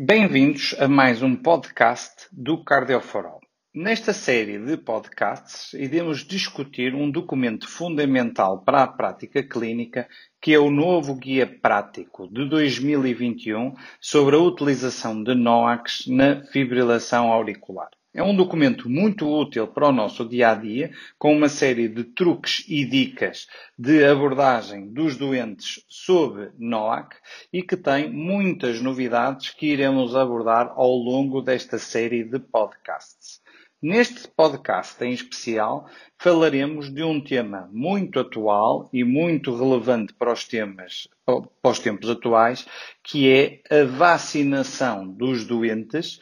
Bem-vindos a mais um podcast do Cardioforol. Nesta série de podcasts, iremos discutir um documento fundamental para a prática clínica, que é o novo Guia Prático de 2021 sobre a utilização de NOACs na fibrilação auricular. É um documento muito útil para o nosso dia a dia, com uma série de truques e dicas de abordagem dos doentes sob NOAC e que tem muitas novidades que iremos abordar ao longo desta série de podcasts. Neste podcast em especial, falaremos de um tema muito atual e muito relevante para os temas para os tempos atuais, que é a vacinação dos doentes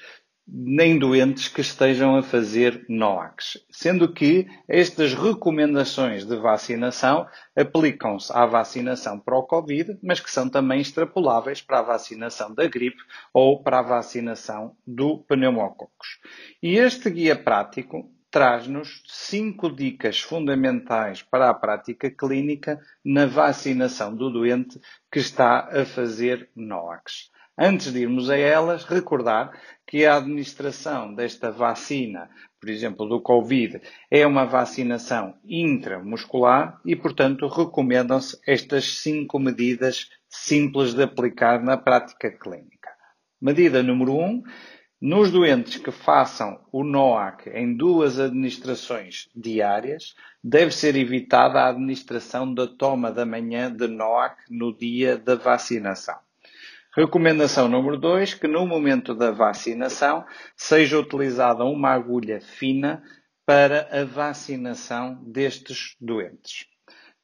nem doentes que estejam a fazer NOACs, sendo que estas recomendações de vacinação aplicam-se à vacinação para o Covid, mas que são também extrapoláveis para a vacinação da gripe ou para a vacinação do pneumococos. E este guia prático traz-nos cinco dicas fundamentais para a prática clínica na vacinação do doente que está a fazer NOACs. Antes de irmos a elas, recordar que a administração desta vacina, por exemplo, do Covid, é uma vacinação intramuscular e, portanto, recomendam-se estas cinco medidas simples de aplicar na prática clínica. Medida número 1. Um, nos doentes que façam o NOAC em duas administrações diárias, deve ser evitada a administração da toma da manhã de NOAC no dia da vacinação. Recomendação número 2, que no momento da vacinação seja utilizada uma agulha fina para a vacinação destes doentes.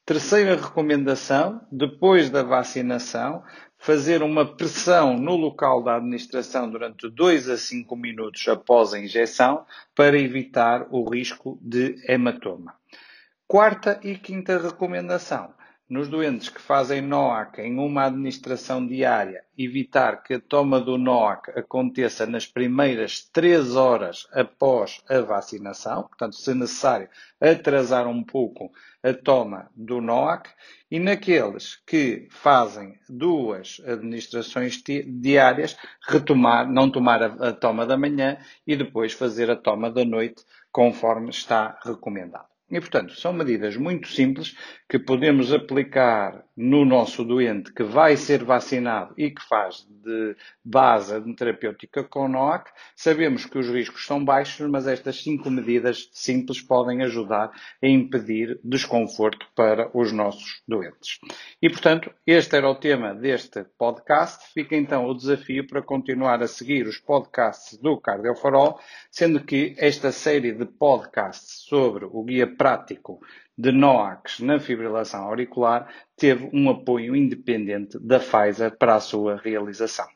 Terceira recomendação, depois da vacinação, fazer uma pressão no local da administração durante 2 a 5 minutos após a injeção para evitar o risco de hematoma. Quarta e quinta recomendação, nos doentes que fazem NOAC em uma administração diária, evitar que a toma do NOAC aconteça nas primeiras três horas após a vacinação, portanto, se necessário, atrasar um pouco a toma do NOAC, e naqueles que fazem duas administrações diárias, retomar, não tomar a, a toma da manhã e depois fazer a toma da noite, conforme está recomendado. E, portanto, são medidas muito simples que podemos aplicar no nosso doente que vai ser vacinado e que faz de base terapêutica com NOAC. Sabemos que os riscos são baixos, mas estas cinco medidas simples podem ajudar a impedir desconforto para os nossos doentes. E, portanto, este era o tema deste podcast. Fica então o desafio para continuar a seguir os podcasts do Cardiofarol, sendo que esta série de podcasts sobre o guia prático de NOACs na fibrilação auricular teve um apoio independente da Pfizer para a sua realização.